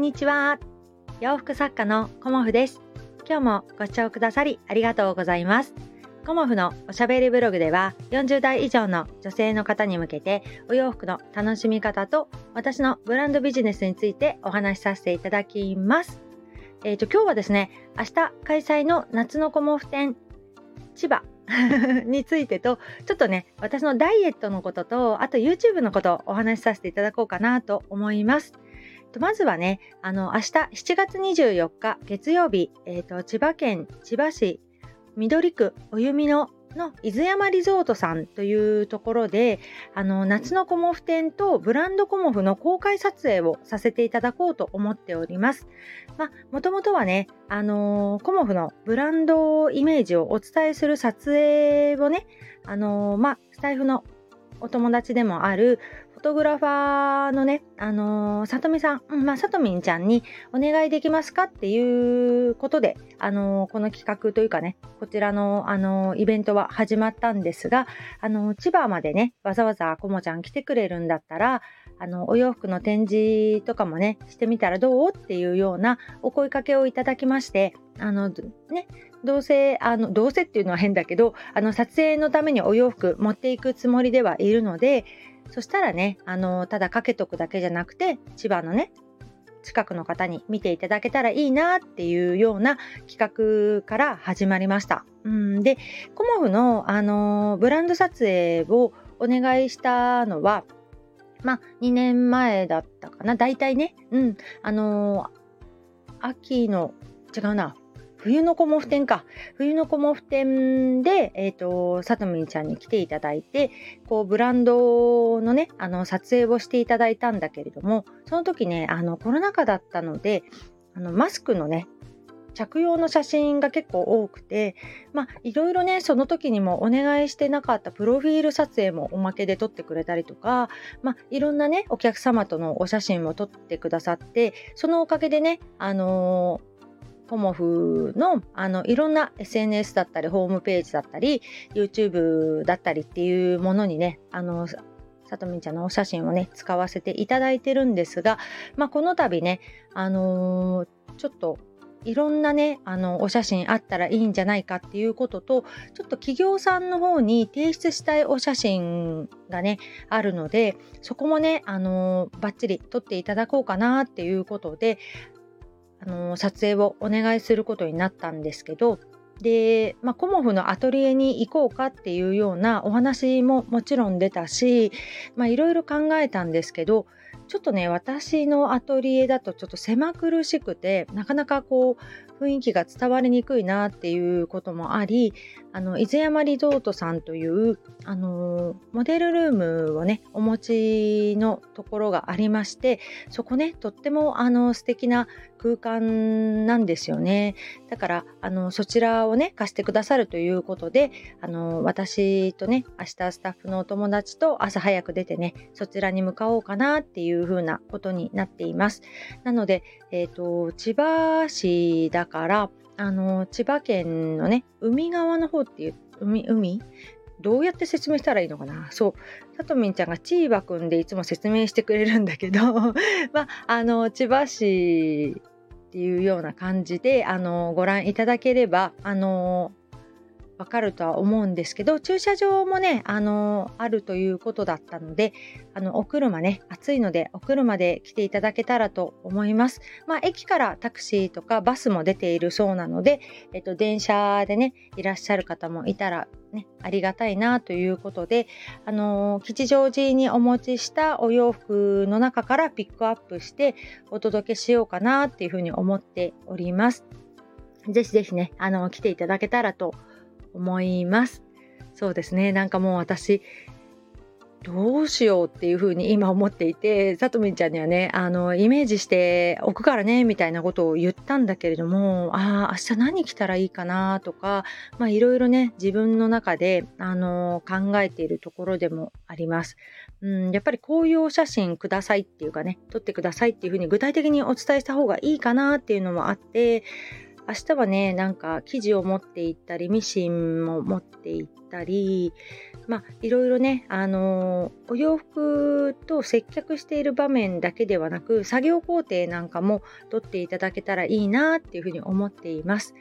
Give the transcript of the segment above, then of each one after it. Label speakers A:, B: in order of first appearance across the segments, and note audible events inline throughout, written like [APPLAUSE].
A: んにちは。洋服作家のコモフです。今日もご視聴くださりありがとうございます。コモフのおしゃべりブログでは40代以上の女性の方に向けてお洋服の楽しみ方と私のブランドビジネスについてお話しさせていただきます。えーと、今日はですね明日開催の夏のコモフ展千葉 [LAUGHS] についてとちょっとね私のダイエットのこととあと YouTube のことをお話しさせていただこうかなと思います。まずはね、あの、明日7月24日月曜日、え、ー、と、千葉県千葉市緑区おゆみのの伊豆山リゾートさんというところであの夏のコモフ展とブランドコモフの公開撮影をさせていただこうと思っております。もともとはね、あのー、コモフのブランドイメージをお伝えする撮影をね、あのー、まスタイフのお友達でもあるフォトグラファーのね、あのー、さとみさん、うん、まあ、さとみんちゃんにお願いできますかっていうことで、あのー、この企画というかね、こちらの、あのー、イベントは始まったんですが、あの千葉までね、わざわざこもちゃん来てくれるんだったら、あの、お洋服の展示とかもね、してみたらどう？っていうようなお声かけをいただきまして、あの、ね、どうせ、あの、どうせっていうのは変だけど、あの、撮影のためにお洋服持っていくつもりではいるので、そしたらね、あの、ただかけとくだけじゃなくて、千葉のね、近くの方に見ていただけたらいいなっていうような企画から始まりました。うん、で、コモフの、あのブランド撮影をお願いしたのは、まあ、2年前だったかな。大体ね、うん、あの秋の、違うな、冬のコモフ展か。冬のコモフ展で、えっ、ー、と、さとみんちゃんに来ていただいて、こう、ブランドのね、あの、撮影をしていただいたんだけれども、その時ね、あの、コロナ禍だったので、あの、マスクのね、着用の写真が結構多くて、まあ、いろいろね、その時にもお願いしてなかったプロフィール撮影もおまけで撮ってくれたりとか、まあ、いろんなね、お客様とのお写真も撮ってくださって、そのおかげでね、あのコモフのあのいろんな SNS だったりホームページだったり YouTube だったりっていうものにねあのさとみんちゃんのお写真をね使わせていただいてるんですが、まあ、この度ねあのー、ちょっといろんなねあのお写真あったらいいんじゃないかっていうこととちょっと企業さんの方に提出したいお写真がねあるのでそこもねあのー、バッチリ撮っていただこうかなっていうことであの撮影をお願いすることになったんですけどで、まあ、コモフのアトリエに行こうかっていうようなお話ももちろん出たしいろいろ考えたんですけどちょっとね私のアトリエだとちょっと狭苦しくてなかなかこう雰囲気が伝わりにくいなっていうこともありあの伊豆山リゾートさんというあのモデルルームをねお持ちのところがありましてそこねとってもあの素敵な空間なんですよね。だからあのそちらをね貸してくださるということであの私とね明日スタッフのお友達と朝早く出てねそちらに向かおうかなっていう風なことになっています。なので、えーと千葉市だからあの千葉県のね海側の方っていう海海？どうやって説明したらいいのかな？そう。さとみんちゃんがチーバくんでいつも説明してくれるんだけど [LAUGHS] まああの千葉市っていうような感じであのご覧いただければあのわかるとは思うんですけど駐車場もねあのあるということだったのであのお車ね暑いのでお車で来ていただけたらと思います。まあ駅からタクシーとかバスも出ているそうなのでえっと電車でねいらっしゃる方もいたらねありがたいなということであの吉祥寺にお持ちしたお洋服の中からピックアップしてお届けしようかなっていうふうに思っております。ぜひぜひねあの来ていただけたらと思います。そうですねなんかもう私どうしようっていうふうに [LAUGHS] 今思っていてさとみんちゃんにはねあのイメージしておくからねみたいなことを言ったんだけれどもああ明日何着たらいいかなとかまあいろいろね自分の中であの考えているところでもあります。うん、やっぱりこういうお写真くださいっていうかね撮ってくださいっていうふうに具体的にお伝えした方がいいかなっていうのもあって明日はねなんか生地を持って行ったりミシンも持って行ったりまあいろいろねあのお洋服と接客している場面だけではなく作業工程なんかも撮っていただけたらいいなっていうふうに思っています。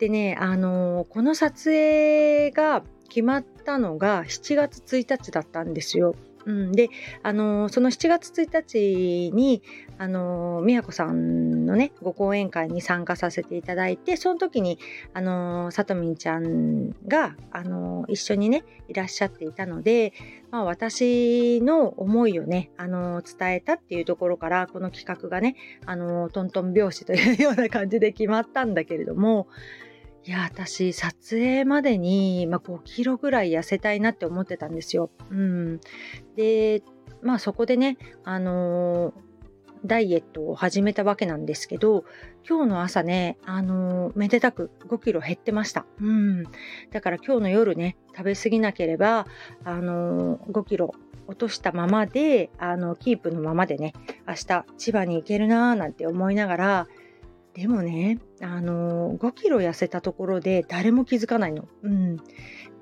A: でねあのこの撮影が決まったのが7月1日だったんですよ。うん、で、あのー、その7月1日に、あのー、宮子さんのね、ご講演会に参加させていただいて、その時に、あのー、さとみんちゃんが、あの一緒にね、いらっしゃっていたので、まあ、私の思いをね、あの伝えたっていうところから、この企画がね、あのトントン拍子というような感じで決まったんだけれども、いや、私、撮影までに、まあ、5キロぐらい痩せたいなって思ってたんですよ。うん。で、まあそこでね、あのー、ダイエットを始めたわけなんですけど、今日の朝ね、あのー、めでたく5キロ減ってました。うん。だから今日の夜ね、食べ過ぎなければ、あのー、5キロ落としたままで、あの、キープのままでね、明日千葉に行けるなーなんて思いながら、でもね、あの5キロ痩せたところで誰も気づかないの。うん、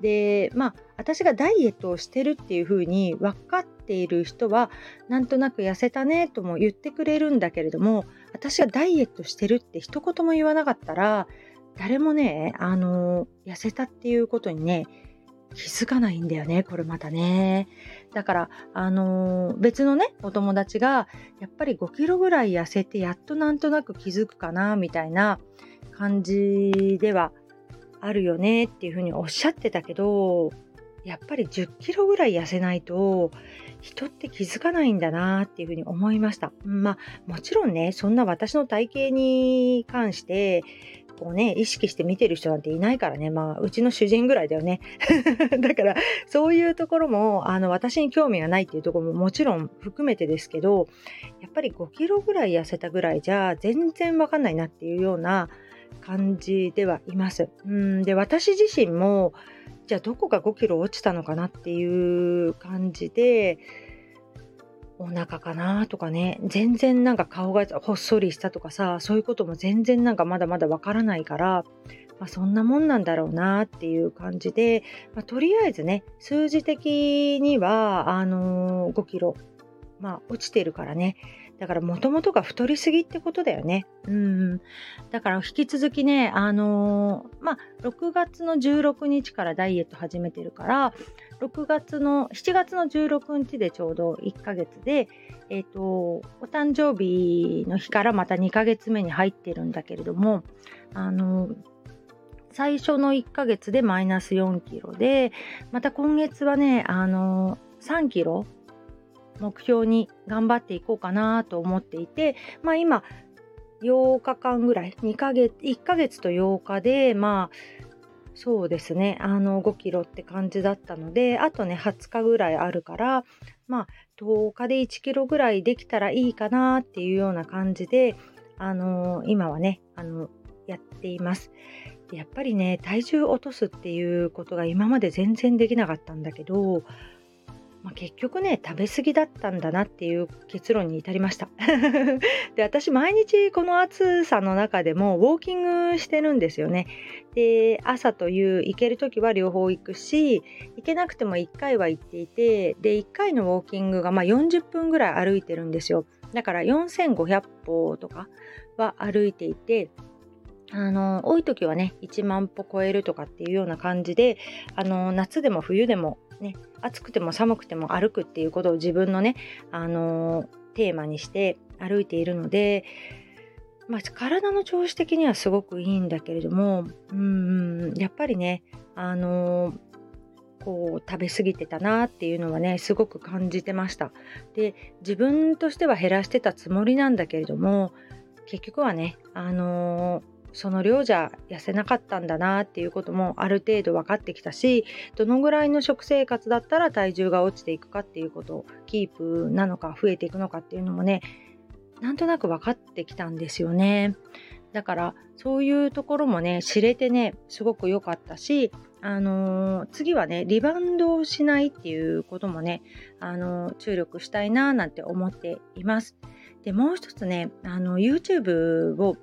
A: でまあ私がダイエットをしてるっていう風に分かっている人はなんとなく痩せたねとも言ってくれるんだけれども私がダイエットしてるって一言も言わなかったら誰もねあの痩せたっていうことにね気づかないんだよね、これまたね。だから、あのー、別のね、お友達が、やっぱり5キロぐらい痩せて、やっとなんとなく気づくかな、みたいな感じではあるよねっていうふうにおっしゃってたけど、やっぱり10キロぐらい痩せないと、人って気づかないんだなっていうふうに思いました。まあ、もちろんね、そんな私の体型に関して、をね、意識して見てる人なんていないからね、まあ、うちの主人ぐらいだよね。[LAUGHS] だから、そういうところも、あの、私に興味がないっていうところももちろん含めてですけど、やっぱり5キロぐらい痩せたぐらいじゃ、全然わかんないなっていうような感じではいます。うんで、私自身も、じゃあどこが5キロ落ちたのかなっていう感じで、お腹かなとかね、全然なんか顔がほっそりしたとかさ、そういうことも全然なんかまだまだわからないから、まあ、そんなもんなんだろうなっていう感じで、まあ、とりあえずね、数字的には、あのー、5キロ、まあ、落ちてるからね、だからもともとが太りすぎってことだよね。うん。だから引き続きね、あのー、まあ、6月の16日からダイエット始めてるから、6月の、7月の16日でちょうど1ヶ月で、えっ、ー、と、お誕生日の日からまた2ヶ月目に入ってるんだけれども、あのー最初の1ヶ月でマイナス4キロで、また今月はね、あの3キロ目標に頑張っていこうかなと思っていて、まあ今、8日間ぐらい、2ヶ月、1ヶ月と8日で、まあ、そうですね、あの、5キロって感じだったので、あとね、20日ぐらいあるから、まあ、10日で1キロぐらいできたらいいかなっていうような感じで、あの今はね、あの、やっています。やっぱりね、体重落とすっていうことが今まで全然できなかったんだけど、まあ、結局ね食べ過ぎだったんだなっていう結論に至りました。[LAUGHS] で私毎日この暑さの中でもウォーキングしてるんですよね。で朝という行ける時は両方行くし行けなくても1回は行っていてで1回のウォーキングがま40分ぐらい歩いてるんですよ。だから4500歩とかは歩いていてあの多い時はね1万歩超えるとかっていうような感じであの夏でも冬でもね暑くても寒くても歩くっていうことを自分のねあのテーマにして歩いているので、まあ、体の調子的にはすごくいいんだけれどもうんやっぱりねあのこう食べ過ぎてたなっていうのはねすごく感じてました。で自分としては減らしてたつもりなんだけれども結局はねあのその量じゃ痩せなかったんだなっていうこともある程度分かってきたしどのぐらいの食生活だったら体重が落ちていくかっていうことをキープなのか増えていくのかっていうのもねなんとなく分かってきたんですよね。だからそういうところもね知れてねすごく良かったし、あのー、次はねリバウンドをしないっていうこともね、あのー、注力したいななんて思っています。でもう一つねあの YouTube を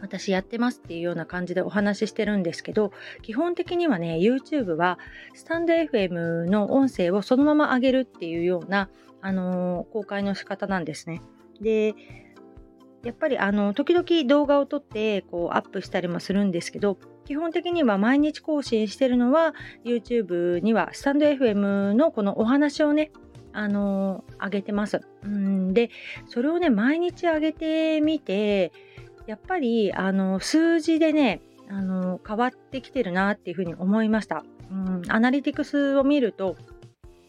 A: 私やってますっていうような感じでお話ししてるんですけど基本的にはね YouTube はスタンド FM の音声をそのまま上げるっていうような、あのー、公開の仕方なんですね。でやっぱりあの時々動画を撮ってこうアップしたりもするんですけど基本的には毎日更新してるのは YouTube にはスタンド FM のこのお話をねあの上げてます。うんでそれをね毎日上げてみてやっぱりあの数字でねあの変わってきてるなっていうふうに思いました。うん、アナリティクスを見ると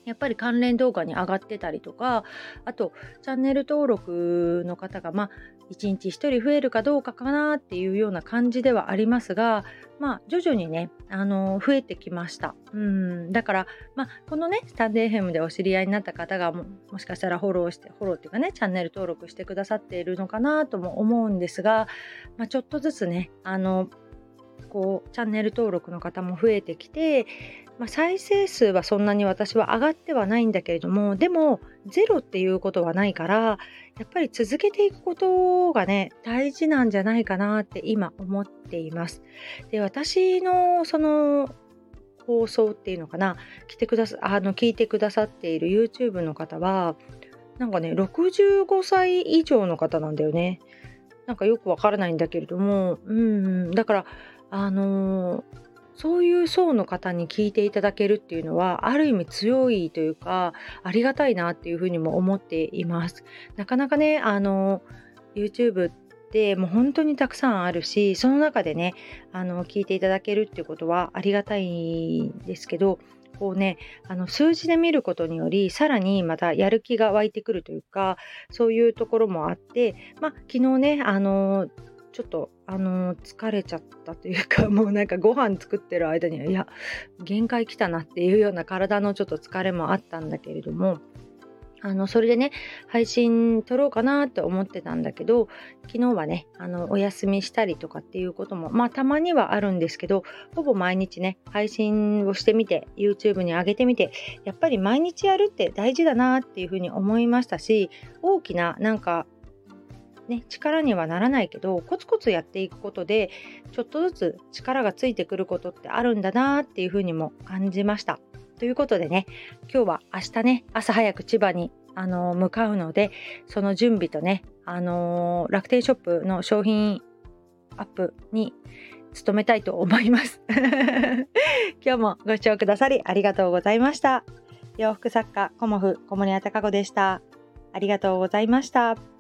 A: やっぱり関連動画に上がってたりとかあとチャンネル登録の方がまあ1日1人増えるかどうかかなっていうような感じではありますがまあ徐々にねあの増えてきました。うん。だからまあこのねスタンデーヘムでお知り合いになった方がももしかしたらフォローしてフォローっていうかねチャンネル登録してくださっているのかなとも思うんですが、まあ、ちょっとずつねあのこうチャンネル登録の方も増えてきてまあ、再生数はそんなに私は上がってはないんだけれどもでもゼロっていうことはないからやっぱり続けていくことがね大事なんじゃないかなって今思っています。で私のその放送っていうのかな来てくださあの聞いてくださっている YouTube の方はなんかね65歳以上の方なんだよね。なんかよくわからないんだけれどもうんだからあのそういう層の方に聞いていただけるっていうのはある意味強いというかありがたいなっていうふうにも思っています。なかなかねあの YouTube ってもう本当にたくさんあるしその中でねあの聞いていただけるっていうことはありがたいんですけどこうねあの数字で見ることによりさらにまたやる気が湧いてくるというかそういうところもあってまあ昨日ねあのちょっとあの疲れちゃったというか [LAUGHS] もうなんかご飯作ってる間にはいや限界来たなっていうような体のちょっと疲れもあったんだけれどもあのそれでね配信撮ろうかなと思ってたんだけど昨日はねあのお休みしたりとかっていうこともまあたまにはあるんですけどほぼ毎日ね配信をしてみて YouTube に上げてみてやっぱり毎日やるって大事だなっていうふうに思いましたし大きななんかね、力にはならないけどコツコツやっていくことでちょっとずつ力がついてくることってあるんだなっていうふうにも感じました。ということでね今日は明日ね朝早く千葉にあの向かうのでその準備とね、あの、楽天ショップの商品アップに努めたいと思います [LAUGHS] 今日もご視聴くださりありがとうございました洋服作家コモフ小森屋隆子でしたありがとうございました。